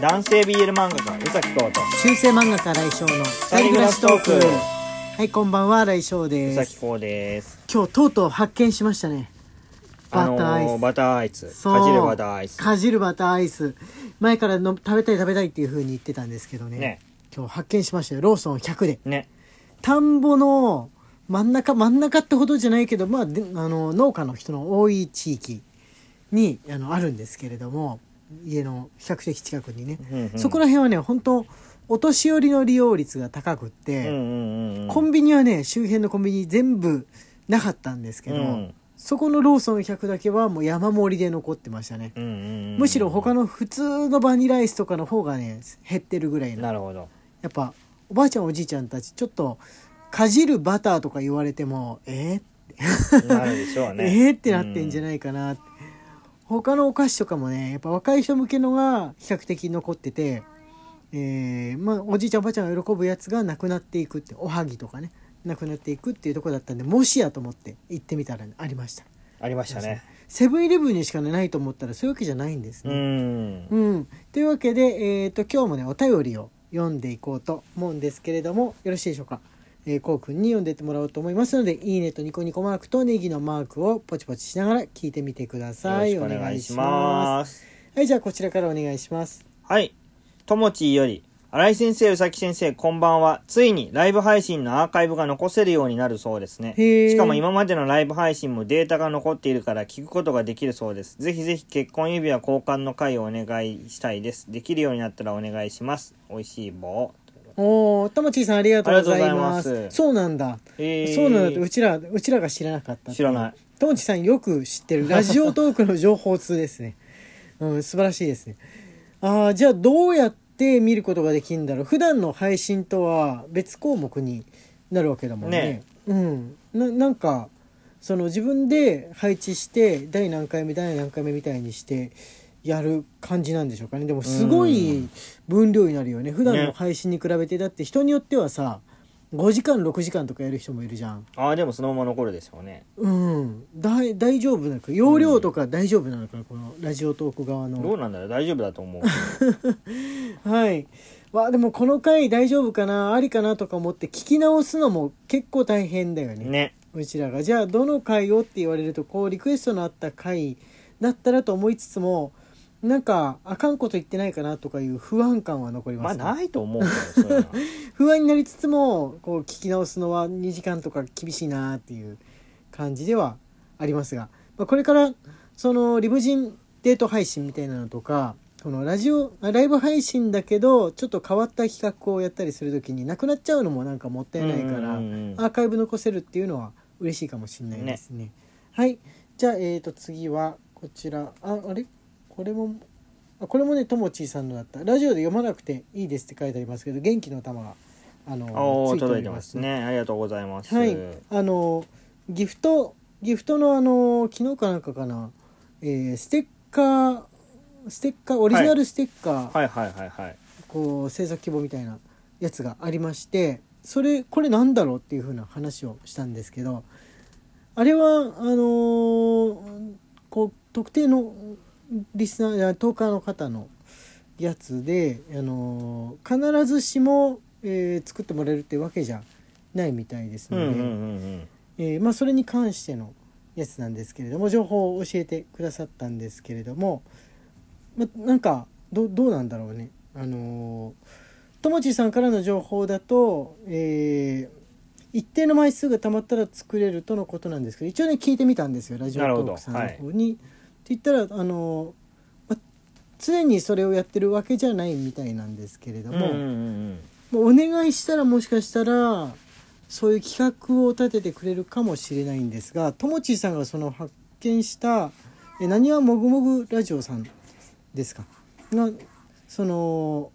男性 BL 漫画家宇崎浩と中世漫画家来翔の二人暮らしトーク。はいこんばんは来翔宇です。崎浩です。今日とうとう発見しましたね。あバターアイス、バターアイス。そう。かじるバターアイス。かじるバターアイス。前からの食べたい食べたいっていう風に言ってたんですけどね。ね。今日発見しましたよ。ローソン100で。ね。田んぼの真ん中真ん中ってほどじゃないけどまあであの農家の人の多い地域にあのあるんですけれども家の比較的近くにね、うんうん。そこら辺はね本当お年寄りの利用率が高くって、うんうんうんうん。コンビニはね周辺のコンビニ全部なかったんですけど、うん。そこのローソン100だけはもう山盛りで残ってましたね、うんうんうんむしろ他の普通のバニラアイスとかの方がね減ってるぐらいの。なるほど。やっぱおばあちゃんおじいちゃんたちちょっとかじるバターとか言われてもえなるでしょうー、ね。えーってなってんじゃいないかなって、他のお菓子とかもねやっぱ若い人向けのが比較的残ってて、えーまあ、おじいちゃんおばあちゃんが喜ぶやつがなくなっていくっておはぎとかねなくなっていくっていうところだったんでもしやと思って行ってみたらありました。ありましたね。セブンイレブンにしかないと思ったらそういうわけじゃないんですうね、ん。うん、というわけで、えー、と今日もねお便りを読んでいこうと思うんですけれどもよろしいでしょうか、えー、こうくんに読んでってもらおうと思いますのでいいねとニコニコマークとネギのマークをポチポチしながら聞いてみてくだよさいお願いしますはいじゃあこちらからお願いしますはい。ともちーより、新井先生、うさき先生、こんばんは。ついにライブ配信のアーカイブが残せるようになるそうですね。しかも今までのライブ配信もデータが残っているから聞くことができるそうです。ぜひぜひ結婚指輪交換の回をお願いしたいです。できるようになったらお願いします。美味しい棒。おおともちーさんありがとうございます。ます。そうなんだ、えー。そうなんだ。ってうちらうちらが知らなかった知らない。ともちさんよく知ってるラジオトークの情報通ですね。うん素晴らしいですね。ああじゃあどうやって見ることができるんだろう。普段の配信とは別項目になるわけだもんね。ねうん。ななんかその自分で配置して第何回目第何回目みたいにしてやる感じなんでしょうかね。でもすごい分量になるよね。普段の配信に比べてだって人によってはさ5時間6時間とかやる人もいるじゃん。ああ、でもそのまま残るでしょうね。うん。大大丈夫なのか容量とか大丈夫なのかな、このラジオトーク側どうのなんだろう。大丈夫だと思う。はい。わでもこの回大丈夫かなありかなとか思って聞き直すのも結構大変だよね。ね。うちらが。じゃあどの回をって言われるとこうリクエストのあった回だったらと思いつつもなんかあかんこと言ってないかなとかいう不安感は残りますね、ないと思う 不安になりつつもこう聞き直すのは2時間とか厳しいなっていう感じではありますが、まあ、これからそのリムジンデート配信みたいなのとかこのラジオあライブ配信だけどちょっと変わった企画をやったりする時になくなっちゃうのもなんかもったいないからうんうんうん。アーカイブ残せるっていうのは嬉しいかもしれないですね。はい。じゃあ、えー、と次はこちら。ああれ？これもあこれもねともちーさんのだったラジオで読まなくていいですって書いてありますけど元気の玉があのついてお届いてまりますすね。ありがとうございます。はいあのギフトギフトのあの昨日かなんかかな、えーステッカーステッカーオリジナルステッカー、はいはいはいはい。こう制作希望みたいなやつがありましてそれこれなんだろうっていう風な話をしたんですけどあれはあのーこう特定のリスナーやトーカーの方のやつで、あのー必ずしも、えー作ってもらえるってわけじゃないみたいですので、うんうんうんうん。えーまあ、それに関してのやつなんですけれども情報を教えてくださったんですけれども、まあ、なんかどどうなんだろうねあのーともちさんからの情報だと、えー一定の枚数がたまったら作れるとのことなんですけど一応ね聞いてみたんですよラジオトークさんの方に。って言ったらあのーまあ常にそれをやってるわけじゃないみたいなんですけれども。うんうんうんもうお願いしたらもしかしたらそういう企画を立ててくれるかもしれないんですがともちーさんがその発見したえ何はもぐもぐラジオさんですか？がその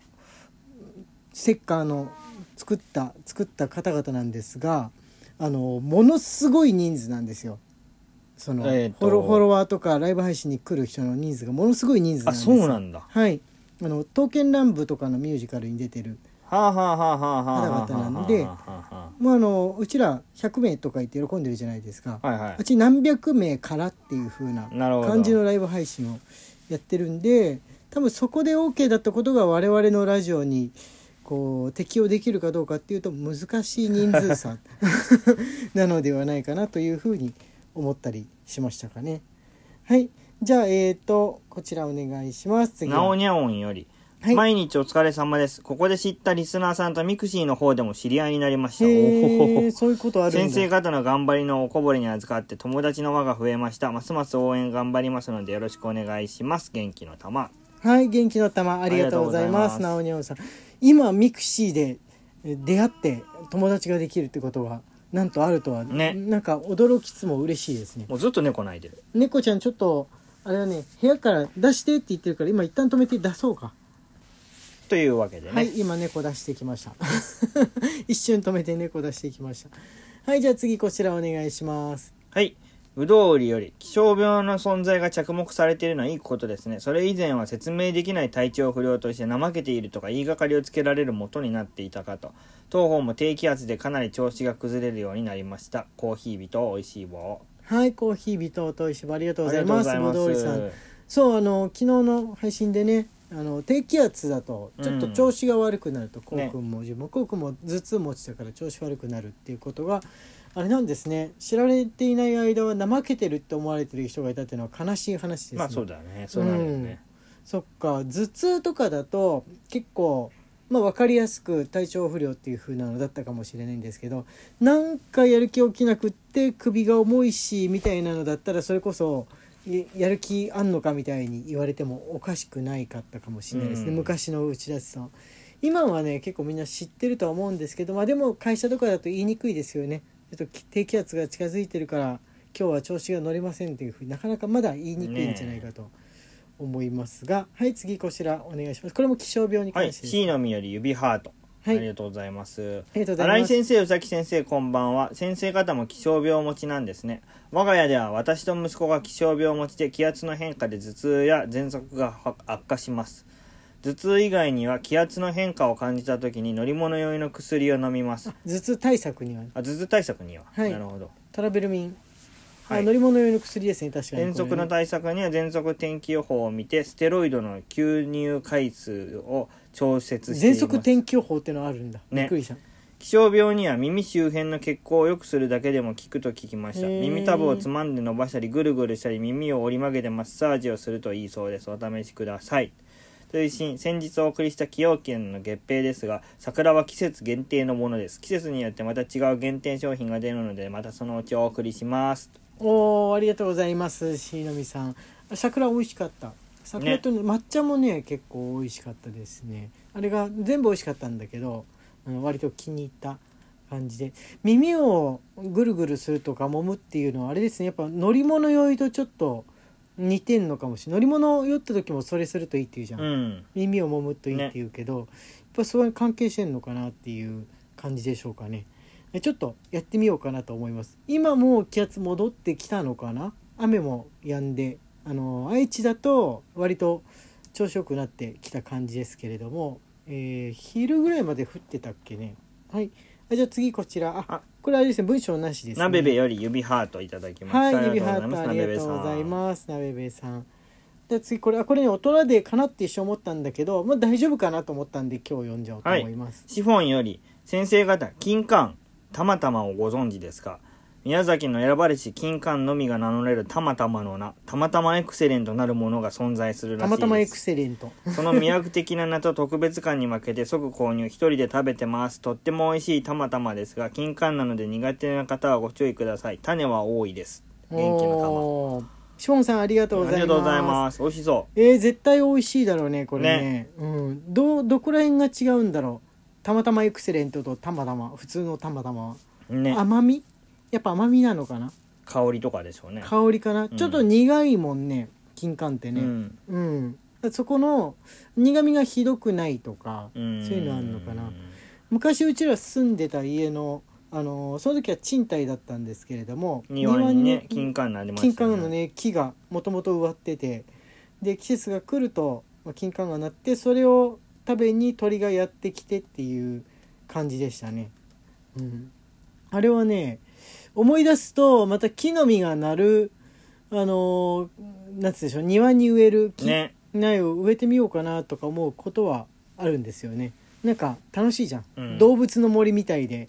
ステッカーの作った作った方々なんですがあのものすごい人数なんですよ。その、えーと。フォロフォロワーとかライブ配信に来る人の人数がものすごい人数なんあ、ですそうなんだ。はい。あの「刀剣乱舞」とかのミュージカルに出てる。方々なんではあはまあ、あのうちら100名とか言って喜んでるじゃないですか、あはいはあっち何百名からっていう風ないな感じのライブ配信をやってるんで多分そこで OK だったことが我々のラジオにこう適用できるかどうかっていうと難しい人数差。なのではないかなというふうに思ったりしましたかね。はいじゃあえーとこちらお願いします次はなおにゃおんより、はい毎日お疲れ様です。ここで知ったリスナーさんとミクシーの方でも知り合いになりました。おそういうこと先生方の頑張りのおこぼれに預かって友達の輪が増えました。ますます応援頑張りますのでよろしくお願いします。元気の玉。はい、元気の玉ありがとうございます。なおにゃおさん。今ミクシーでえ出会って友達ができるってことがなんとあるとは、ねなんか驚きつつも嬉しいですね。もうずっと猫泣いてる。猫ちゃんちょっとあれはね部屋から出してって言ってるから今一旦止めて出そうか。というわけでね。はい、今猫出してきました。一瞬止めて猫出してきました。はい、じゃあ次こちらお願いします。はい。ぶどう売りより気象病の存在が着目されているのはいいことですね。それ以前は説明できない体調不良として怠けているとか言いがかりをつけられる元になっていたかと。当方も低気圧でかなり調子が崩れるようになりました。コーヒー人美味しい棒。はい、コーヒービトと石場ありがとうごあり。がとうございます。ぶどう売りさん。そうあの昨日の配信でねあの低気圧だとちょっと調子が悪くなると、こうくんも自分もこうくんも頭痛持ちだから調子悪くなるっていうことがあれなんですね。知られていない間は怠けてるって思われてる人がいたっていうのは悲しい話ですね。まあそうだね。そうなるよね。そっか。頭痛とかだと結構、まあ、分かりやすく体調不良っていう風なのだったかもしれないんですけどなんかやる気起きなくって首が重いしみたいなのだったらそれこそいやる気あんのかみたいに言われてもおかしくないかったかもしれないですね、うん。昔の内田さん。今はね結構みんな知ってるとは思うんですけどまあでも会社とかだと言いにくいですよねちょっと低気圧が近づいてるから今日は調子が乗りませんっていうふうになかなかまだ言いにくいんじゃないかと思いますが、はい次こちらお願いしますこれも気象病にはい。関してです、C のみより指ハート。はいありがとうございます。ありがとうございます新井先生、宇崎先生、こんばんは。先生方も気象病持ちなんですね。我が家では私と息子が気象病持ちで気圧の変化で頭痛や喘息が悪化します。頭痛以外には気圧の変化を感じた時に乗り物用の薬を飲みます。頭痛対策には？あ、頭痛対策には。はい。なるほど。トラベルミン、はい。あ乗り物用の薬ですね確かに。喘息の対策には喘息天気予報を見てステロイドの吸入回数を調節しています。喘息天気予報ってのあるんだ、ね。びっくりした。気象病には耳周辺の血行を良くするだけでも効くと聞きました。耳たぶをつまんで伸ばしたりぐるぐるしたり耳を折り曲げてマッサージをするといいそうです。お試しください追伸先日お送りした崎陽軒の月餅ですが桜は季節限定のものです。季節によってまた違う限定商品が出るのでまたそのうちお送りします。おーありがとうございますしのみさん。あ桜美味しかった。桜と、ね、抹茶もね結構美味しかったですね。あれが全部美味しかったんだけど、うん、割と気に入った感じで。耳をぐるぐるするとか揉むっていうのはあれですね。やっぱ乗り物酔いとちょっと似てんのかもしれない。乗り物酔った時もそれするといいっていうじゃん、うん。耳を揉むといいっていうけど、やっぱそれに関係してんのかなっていう感じでしょうかね。えちょっとやってみようかなと思います。今もう気圧戻ってきたのかな？雨も止んであの愛知だと割と調子よくなってきた感じですけれども、えー昼ぐらいまで降ってたっけね？はい。あじゃあ次こちら。ああ。これあれですね文章なしですね。なべべより指ハートいただきました。はい、指ハートありがとうございます。なべべさん。で次これあこれね大人でかなって一瞬思ったんだけど、まあ大丈夫かなと思ったんで今日読んじゃおうと思います。シフォンより先生方金柑。たまたまをご存知ですか？宮崎の選ばれし金柑のみが名乗れるたまたまの名たまたまエクセレントなるものが存在するらしいですたまたまエクセレント。その魅惑的な名と特別感に負けて即購入一人で食べてますとっても美味しいたまたまですが金柑なので苦手な方はご注意ください種は多いです元気のおーシフォンさんありがとうございます。玉ありがとうございます美味しそえー、絶対美味しいだろうねこれね。うん。どうどこら辺が違うんだろう。たまたまエクセレントとたまたま普通のたまたまは。うね甘み？やっぱ甘みなのかな？香りとかでしょうね。香りかな？ん。ちょっと苦いもんね金柑ってね。うん。うん、そこの苦みがひどくないとかそううんいうのあるのかな？昔うちら住んでた家の、あのーその時は賃貸だったんですけれども庭にね庭金柑になりました金柑のね木がもともと植わっててで季節が来ると、まあ、金柑がなってそれを食べに鳥がやってきてっていう感じでしたね、うん、あれはね思い出すとまた木の実がなるあのーなんつうんでしょう庭に植える木、ね。苗を植えてみようかなとか思うことはあるんですよね。なんか楽しいじゃん、うん。動物の森みたいで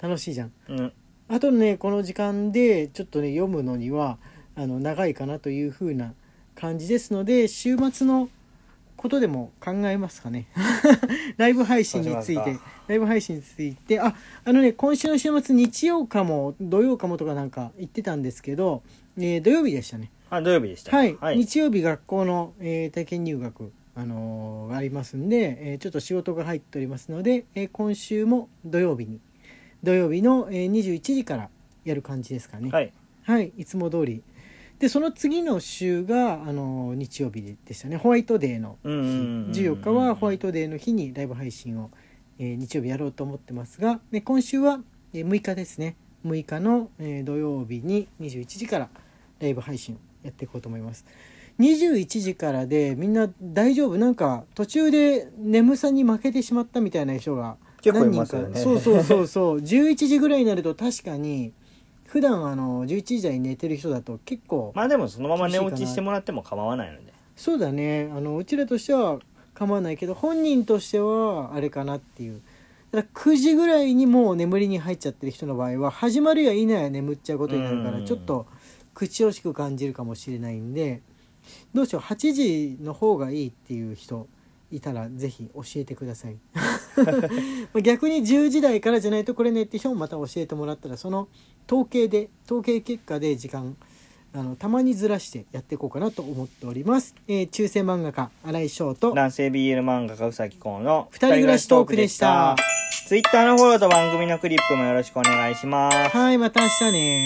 楽しいじゃん。うん。あとねこの時間でちょっとね読むのにはあの長いかなという風な感じですので週末のことでも考えますかね。ライブ配信について。ライブ配信について。ああのね今週の週末日曜かも土曜かもとかなんか言ってたんですけど、えー土曜日でしたね。あ土曜日でしたはい、はい、日曜日学校の、えー体験入学、あのーありますんで、えーちょっと仕事が入っておりますので、えー今週も土曜日に土曜日の、えー21時からやる感じですかね。はい。はい、いつも通りでその次の週が、あのー日曜日でしたね。ホワイトデーのうんうんうんうん14日はホワイトデーの日にライブ配信を、えー日曜日やろうと思ってますがで今週は、えー6日ですね。6日の、えー土曜日に21時からライブ配信をやっていこうと思います。21時からでみんな大丈夫？なんか途中で眠さに負けてしまったみたいな人が何人か、ねそうそうそうそう。11時ぐらいになると確かに普段あの11時台に寝てる人だと結構まあでもそのまま寝落ちしてもらっても構わないので。そうだね。あのうちらとしては構わないけど本人としてはあれかなっていう。だから9時ぐらいにもう眠りに入っちゃってる人の場合は始まるや否や眠っちゃうことになるかうん。らちょっと口惜しく感じるかもしれないんでどうしよう。8時の方がいいっていう人いたらぜひ教えてください。逆に10時台からじゃないとこれねって人もまた教えてもらったらその統計で統計結果で時間あのたまにずらしてやっていこうかなと思っております、えー、中世漫画家新井翔と男性 BL 漫画家うさぎこうの二人暮らしトークでした。ツイッターのフォローと番組のクリップもよろしくお願いします。はいまた明日ね